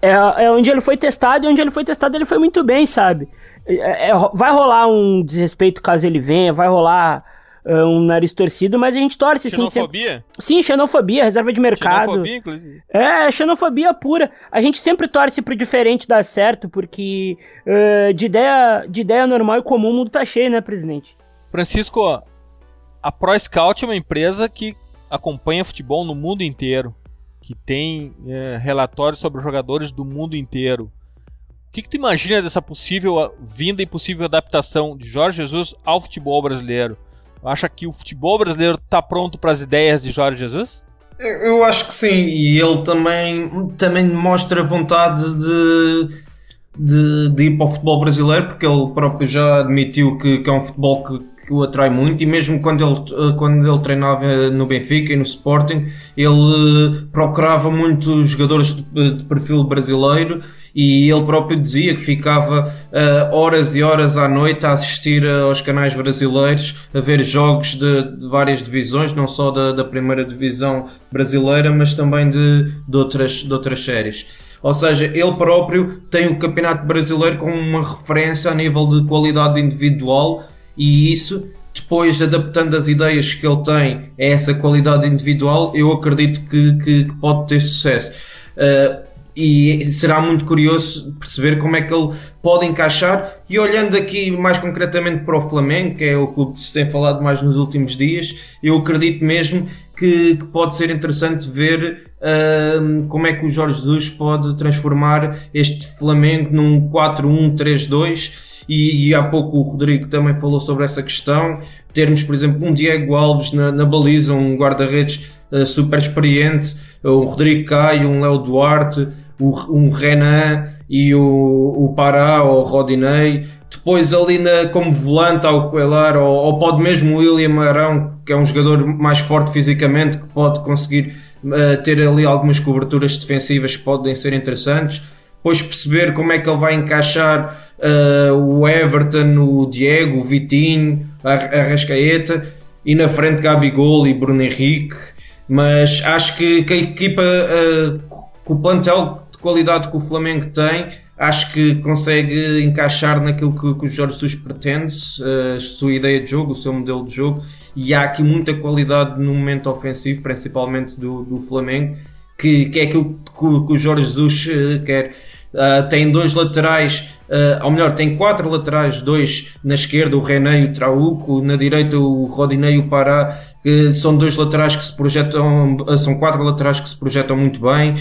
é, é onde ele foi testado e onde ele foi testado ele foi muito bem, sabe? É, é vai rolar um desrespeito caso ele venha, vai rolar uh, um nariz torcido, mas a gente torce
sim. Xenofobia?
Sim, xenofobia, reserva de mercado. Xenofobia, inclusive. É, xenofobia pura. A gente sempre torce pro diferente dar certo, porque uh, de, ideia, de ideia normal e comum o mundo tá cheio, né, presidente?
Francisco, a Pro Scout é uma empresa que acompanha futebol no mundo inteiro, que tem é, relatórios sobre jogadores do mundo inteiro. O que, que tu imagina dessa possível vinda e possível adaptação de Jorge Jesus ao futebol brasileiro? Acha que o futebol brasileiro está pronto para as ideias de Jorge Jesus?
Eu acho que sim, e ele também, também mostra vontade de, de, de ir para o futebol brasileiro, porque ele próprio já admitiu que, que é um futebol que, que o atrai muito e mesmo quando ele, quando ele treinava no Benfica e no Sporting ele procurava muito jogadores de, de perfil brasileiro e ele próprio dizia que ficava uh, horas e horas à noite a assistir aos canais brasileiros, a ver jogos de, de várias divisões, não só da, da, primeira divisão brasileira, mas também de, de, outras, de outras séries. Ou seja, ele próprio tem o Campeonato Brasileiro como uma referência a nível de qualidade individual e isso depois adaptando as ideias que ele tem a essa qualidade individual, eu acredito que, que, que pode ter sucesso. Uh, e será muito curioso perceber como é que ele pode encaixar. E olhando aqui mais concretamente para o Flamengo, que é o clube que se tem falado mais nos últimos dias, eu acredito mesmo que, que pode ser interessante ver uh, como é que o Jorge Jesus pode transformar este Flamengo num 4-1-3-2. E, e, há pouco o Rodrigo também falou sobre essa questão. Termos, por exemplo, um Diego Alves na, na baliza, um guarda-redes uh, super experiente, um Rodrigo Caio, um Léo Duarte o, um Renan e o, o Pará ou o Rodinei. Depois ali na, como volante ao Coelar ou, ou pode mesmo o William Arão, que é um jogador mais forte fisicamente, que pode conseguir uh, ter ali algumas coberturas defensivas que podem ser interessantes. Depois perceber como é que ele vai encaixar uh, o Everton, o Diego, o Vitinho, a, a Rascaeta e na frente Gabigol e Bruno Henrique. Mas acho que, que a equipa, uh, com o plantel qualidade que o Flamengo tem, acho que consegue encaixar naquilo que, que o Jorge Jesus pretende, a sua ideia de jogo, o seu modelo de jogo, e há aqui muita qualidade no momento ofensivo, principalmente do, do Flamengo, que, que é aquilo que o, Jorge Jesus quer. Uh, tem dois laterais, uh, ou melhor, tem quatro laterais, dois na esquerda, o René e o Trauco, na direita o Rodinei e o Pará, que são dois laterais que se projetam, uh, são quatro laterais que se projetam muito bem,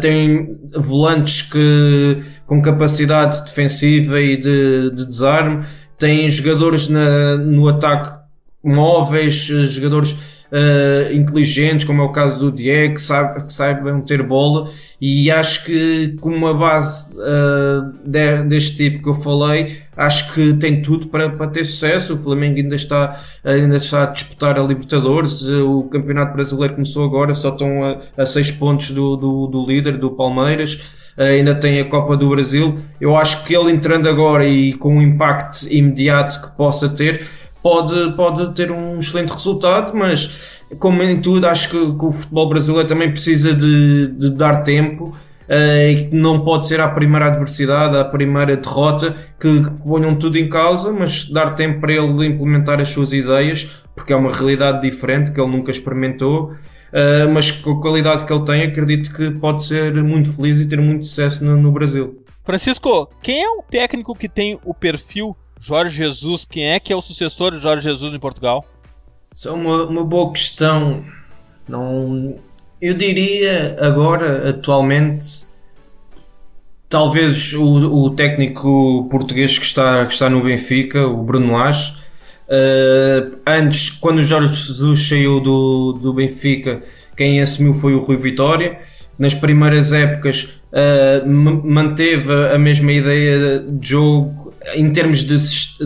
tem volantes que, com capacidade defensiva e de, de desarme, tem jogadores na, no ataque móveis, jogadores uh, inteligentes, como é o caso do Diego, que, sabe, que saibam ter bola, e acho que com uma base uh, de, deste tipo que eu falei, acho que tem tudo para, para ter sucesso. O Flamengo ainda está, ainda está a disputar a Libertadores, o Campeonato Brasileiro começou agora, só estão a, a seis pontos do, do, do líder, do Palmeiras. Ainda tem a Copa do Brasil. Eu acho que ele entrando agora e com um impacto imediato que possa ter, pode, pode ter um excelente resultado, mas como em tudo, acho que, que o futebol brasileiro também precisa de, de dar tempo. Uh, e não pode ser a primeira adversidade, a primeira derrota que, que ponham tudo em causa, mas dar tempo para ele implementar as suas ideias, porque é uma realidade diferente que ele nunca experimentou. Uh, mas com a qualidade que ele tem, acredito que pode ser muito feliz e ter muito sucesso no, no Brasil.
Francisco, quem é o técnico que tem o perfil Jorge Jesus, quem é que é o sucessor de Jorge Jesus em Portugal?
Isso é uma, uma boa questão. Não, eu diria agora, atualmente, talvez o, o, técnico português que está, que está no Benfica, o Bruno Lage. Uh, antes, quando o Jorge Jesus saiu do, do Benfica, quem assumiu foi o Rui Vitória. Nas primeiras épocas uh, manteve a mesma ideia de jogo em termos de,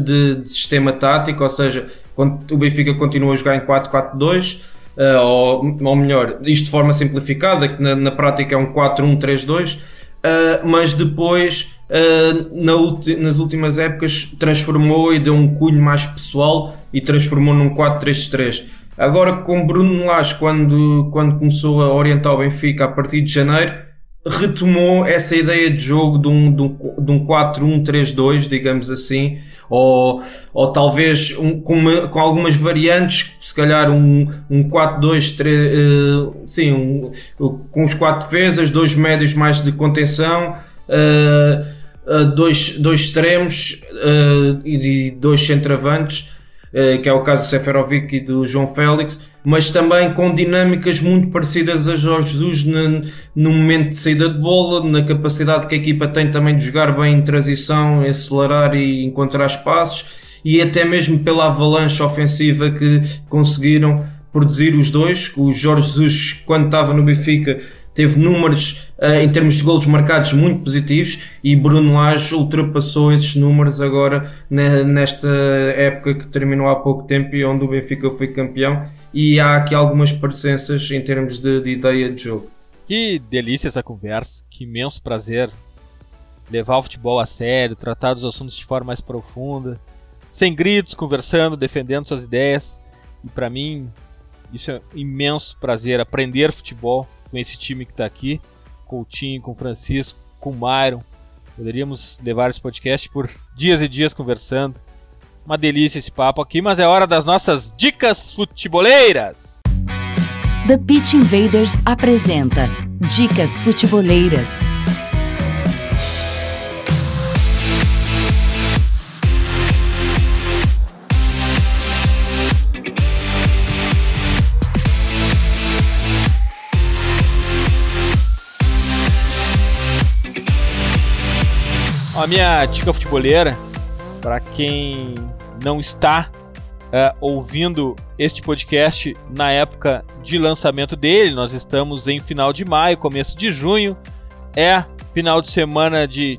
de, de sistema tático, ou seja, o Benfica continua a jogar em 4-4-2, uh, ou, ou, melhor, isto de forma simplificada, que na, na prática é um 4-1-3-2, uh, mas depois uh, na ulti, nas últimas épocas transformou e deu um cunho mais pessoal e transformou num 4-3-3. Agora com Bruno Lage, quando, quando começou a orientar o Benfica a partir de janeiro, retomou essa ideia de jogo de um, de um, de um 4-1-3-2, digamos assim, ou, ou talvez um, com, uma, com algumas variantes, se calhar um, um 4-2-3, uh, sim, um, com os quatro defesas, dois médios mais de contenção, uh, uh, dois, dois extremos e dois centravantes. eh, que é o caso do Seferovic e do João Félix, mas também com dinâmicas muito parecidas a Jorge Jesus no, no momento de saída de bola, na capacidade que a equipa tem também de jogar bem em transição, acelerar e encontrar espaços, e até mesmo pela avalanche ofensiva que conseguiram produzir os dois. O Jorge Jesus, quando estava no Benfica, teve números uh, em termos de golos marcados muito positivos e Bruno Lage ultrapassou esses números agora nesta época que terminou há pouco tempo e onde o Benfica foi campeão e há aqui algumas parecenças em termos de, de ideia de jogo.
Que delícia essa conversa, que imenso prazer levar o futebol a sério, tratar dos assuntos de forma mais profunda, sem gritos, conversando, defendendo suas ideias. E para mim, isso é um imenso prazer aprender futebol com esse time que está aqui, com o Tim, com Francisco, com Myron. Poderíamos levar esse podcast por dias e dias conversando. Uma delícia esse papo aqui, mas é hora das nossas dicas futeboleiras.
The Pitch Invaders apresenta Dicas Futeboleiras.
A minha dica futebolera, para quem não está uh, ouvindo este podcast na época de lançamento dele, nós estamos em final de maio, começo de junho, é final de semana de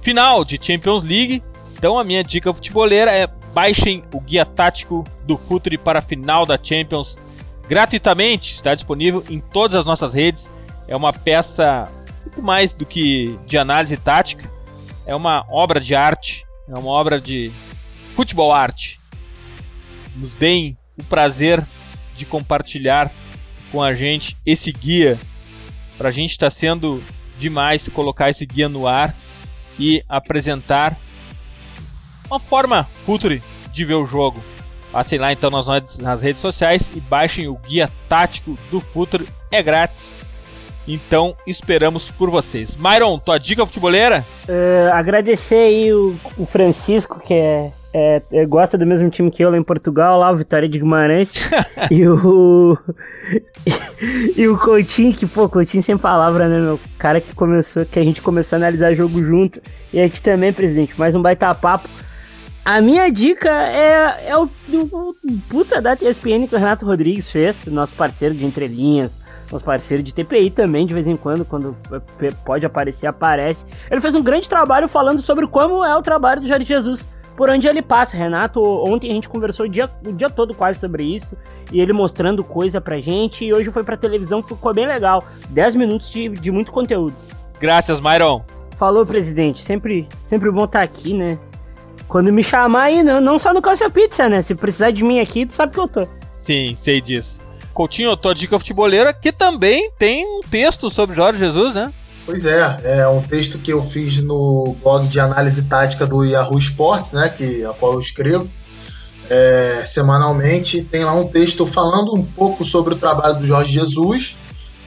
final de Champions League. Então a minha dica futebolera é baixem o guia tático do Futuri para a final da Champions gratuitamente, está disponível em todas as nossas redes. É uma peça muito mais do que de análise tática, é uma obra de arte, é uma obra de futebol arte. Nos deem o prazer de compartilhar com a gente esse guia. Para a gente está sendo demais colocar esse guia no ar e apresentar uma forma future de ver o jogo. Passem lá então nas, nas redes sociais e baixem o guia tático do Future, é grátis. Então esperamos por vocês. Myron, tua dica futeboleira?
Uh, agradecer aí o, o Francisco, que é, é, é, gosta do mesmo time que eu lá em Portugal, lá o Vitória de Guimarães. e o. E, e, o Coutinho, que, pô, Coutinho sem palavra, né, meu? Cara que começou, que a gente começou a analisar jogo junto. E a gente também, presidente, mais um baita papo. A minha dica é, é o, o, o puta da ESPN que o Renato Rodrigues fez, nosso parceiro de entrelinhas nosso parceiro de TPI também, de vez em quando, quando pode aparecer, aparece. Ele fez um grande trabalho falando sobre como é o trabalho do Jorge Jesus por onde ele passa. Renato, ontem a gente conversou o dia, o dia todo quase sobre isso, e ele mostrando coisa pra gente, e hoje foi pra televisão, ficou bem legal. 10 minutos de, de muito conteúdo.
Graças, Myron.
Falou, presidente. Sempre, sempre bom estar tá aqui, né? Quando me chamar aí, não, não só no Calcio Pizza, né? Se precisar de mim aqui, tu sabe que eu tô.
Sim, sei disso. Coutinho, tua dica futebolera, que também tem um texto sobre Jorge Jesus, né?
Pois é, é um texto que eu fiz no blog de análise tática do Yahoo Sports, né, que a qual eu escrevo é, semanalmente. Tem lá um texto falando um pouco sobre o trabalho do Jorge Jesus,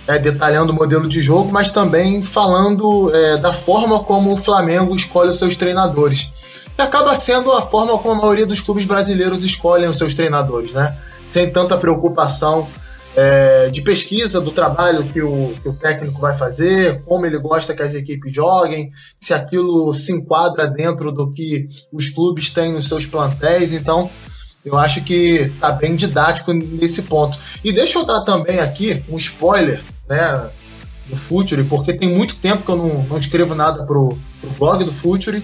é, detalhando o modelo de jogo, mas também falando é, da forma como o Flamengo escolhe os seus treinadores. E acaba sendo a forma como a maioria dos clubes brasileiros escolhem os seus treinadores, né? Sem tanta preocupação é, de pesquisa do trabalho que o, que o técnico vai fazer, como ele gosta que as equipes joguem, se aquilo se enquadra dentro do que os clubes têm nos seus plantéis. Então, eu acho que está bem didático nesse ponto. E deixa eu dar também aqui um spoiler né, do Future, porque tem muito tempo que eu não, não escrevo nada pro, pro blog do Future.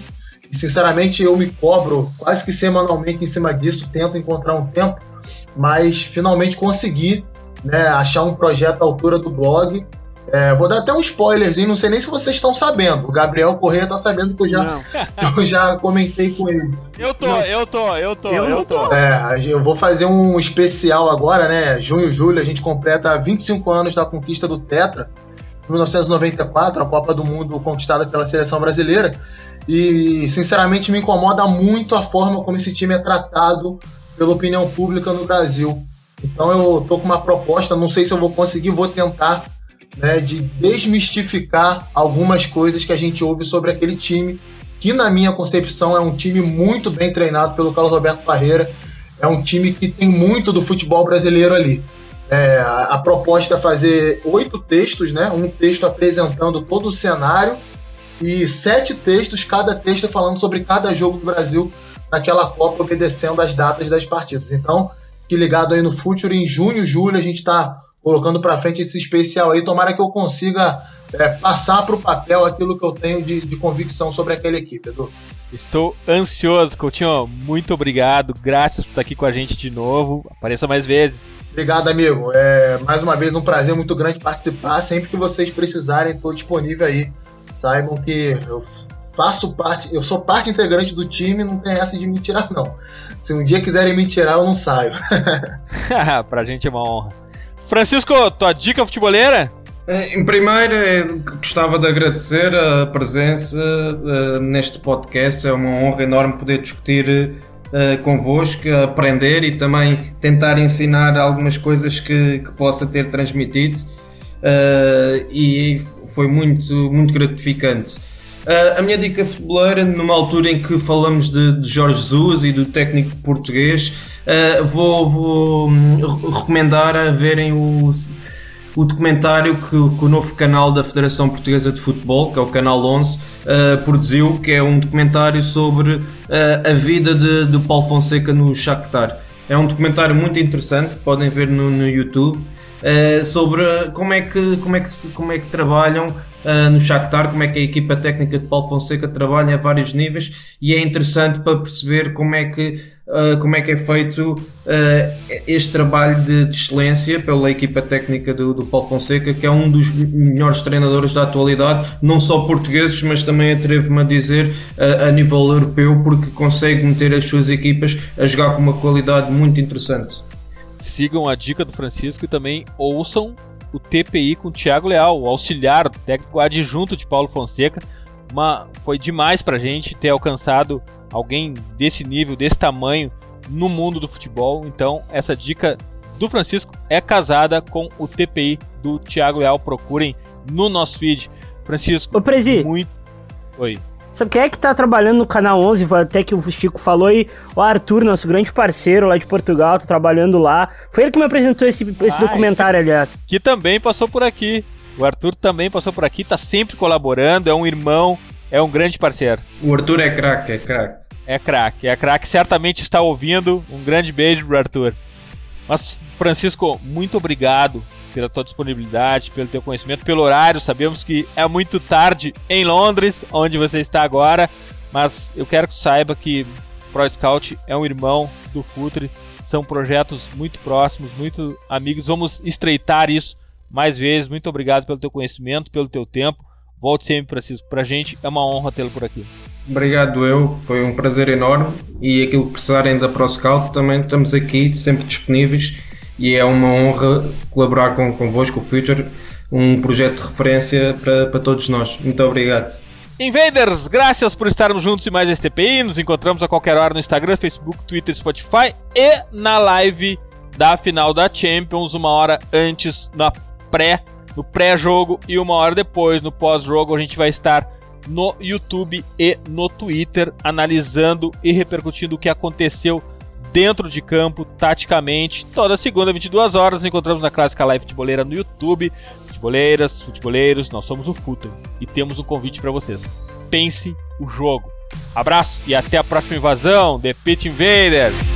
E sinceramente eu me cobro quase que semanalmente em cima disso, tento encontrar um tempo, mas finalmente consegui né, achar um projeto à altura do blog. É, vou dar até um spoilerzinho, não sei nem se vocês estão sabendo. O Gabriel Correia tá sabendo que eu já, eu já comentei com ele.
Eu tô, eu tô, eu tô, eu, eu tô.
É, eu vou fazer um especial agora, né? Junho, julho, a gente completa 25 anos da conquista do Tetra. 1994, a Copa do Mundo conquistada pela seleção brasileira. E, sinceramente, me incomoda muito a forma como esse time é tratado pela opinião pública no Brasil. Então eu tô com uma proposta, não sei se eu vou conseguir, vou tentar, né, de desmistificar algumas coisas que a gente ouve sobre aquele time, que na minha concepção é um time muito bem treinado pelo Carlos Roberto Parreira, é um time que tem muito do futebol brasileiro ali. É, a, proposta é fazer oito textos, né, um texto apresentando todo o cenário e sete textos, cada texto falando sobre cada jogo do Brasil naquela Copa, obedecendo as datas das partidas. Então, que ligado aí no Future, em junho, julho, a gente está colocando para frente esse especial aí. Tomara que eu consiga é, passar para o papel aquilo que eu tenho de, de, convicção sobre aquela equipe, Edu.
Estou ansioso, Coutinho. Muito obrigado. Graças por estar aqui com a gente de novo. Apareça mais vezes.
Obrigado, amigo. É mais uma vez um prazer muito grande participar. Sempre que vocês precisarem, estou disponível aí. Saibam que eu faço parte, eu sou parte integrante do time, não tem essa de me tirar, não. Se um dia quiserem me tirar, eu não saio.
pra gente é uma honra. Francisco, tua dica futebolera?
É, em primeiro, gostava de agradecer a presença uh, neste podcast. É uma honra enorme poder discutir uh, convosco, aprender e também tentar ensinar algumas coisas que, que possa ter transmitido. Uh, e foi muito, muito gratificante. Uh, a minha dica futeboleira, numa altura em que falamos de, de Jorge Jesus e do técnico português, uh, vou, vou hum, recomendar a verem o, o documentário que, que, o novo canal da Federação Portuguesa de Futebol, que é o Canal 11, uh, ah, produziu, que é um documentário sobre a vida de, de Paulo Fonseca no Shakhtar. É um documentário muito interessante, podem ver no, no YouTube. Sobre como é que, como é que, como é que trabalham uh, no Shakhtar, como é que a equipa técnica de Paulo Fonseca trabalha a vários níveis e é interessante para perceber como é que, uh, como é, que é feito uh, este trabalho de, de, excelência pela equipa técnica do, do, Paulo Fonseca, que é um dos melhores treinadores da atualidade, não só portugueses, mas também atrevo-me a dizer a nível europeu, porque consegue meter as suas equipas a jogar com uma qualidade muito interessante.
Sigam a dica do Francisco e também ouçam o TPI com o Thiago Leal, o auxiliar técnico adjunto de Paulo Fonseca. Uma, foi demais pra gente ter alcançado alguém desse nível, desse tamanho no mundo do futebol. Então, essa dica do Francisco é casada com o TPI do Thiago Leal. Procurem no nosso feed. Francisco,
Ô, Prezi.
muito. Oi.
Sabe quem é que tá trabalhando no Canal 11, até que o Chico falou aí? O Arthur, nosso grande parceiro lá de Portugal, tá trabalhando lá. Foi ele que me apresentou esse, esse ah, documentário, esse... aliás.
Que também passou por aqui. O Arthur também passou por aqui, tá sempre colaborando, é um irmão, é um grande parceiro.
O Arthur é craque, é craque.
É craque, é craque, certamente está ouvindo. Um grande beijo pro Arthur. Mas, Francisco, muito obrigado pela tua disponibilidade, pelo teu conhecimento, pelo horário. Sabemos que é muito tarde em Londres, onde você está agora, mas eu quero que saiba que Pro Scout é um irmão do Futre, são projetos muito próximos, muito amigos. Vamos estreitar isso mais vezes. Muito obrigado pelo teu conhecimento, pelo teu tempo. Volte sempre, Francisco. Pra gente é uma honra tê-lo por aqui.
Obrigado eu, foi um prazer enorme e aquilo que precisarem da ProScout também estamos aqui, sempre disponíveis e é uma honra colaborar com, convosco, o Future, um projeto de referência para, para todos nós. Muito obrigado.
Invaders, graças por estarmos juntos em mais este TPI. Nos encontramos a qualquer hora no Instagram, Facebook, Twitter, Spotify e na live da final da Champions, uma hora antes na pré, no pré-jogo e uma hora depois no pós-jogo. A gente vai estar no YouTube e no Twitter analisando e repercutindo o que aconteceu dentro de campo, taticamente. Toda segunda, 22 horas, nos encontramos na Clássica Live Futeboleira no YouTube. Futeboleiras, futeboleiros, nós somos o Futre e temos um convite para vocês. Pense o jogo. Abraço e até a próxima invasão, The Pit Invaders!